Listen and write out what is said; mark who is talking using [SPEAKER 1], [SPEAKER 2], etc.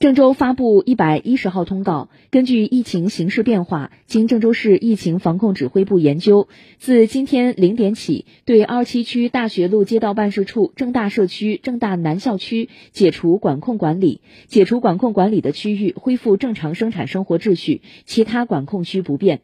[SPEAKER 1] 郑州发布一百一十号通告根据疫情形势变化经郑州市疫情防控指挥部研究自今天零点起对二七区大学路街道办事处郑大社区郑大南校区解除管控管理解除管控管理的区域恢复正常生产生活秩序其他管控区不变。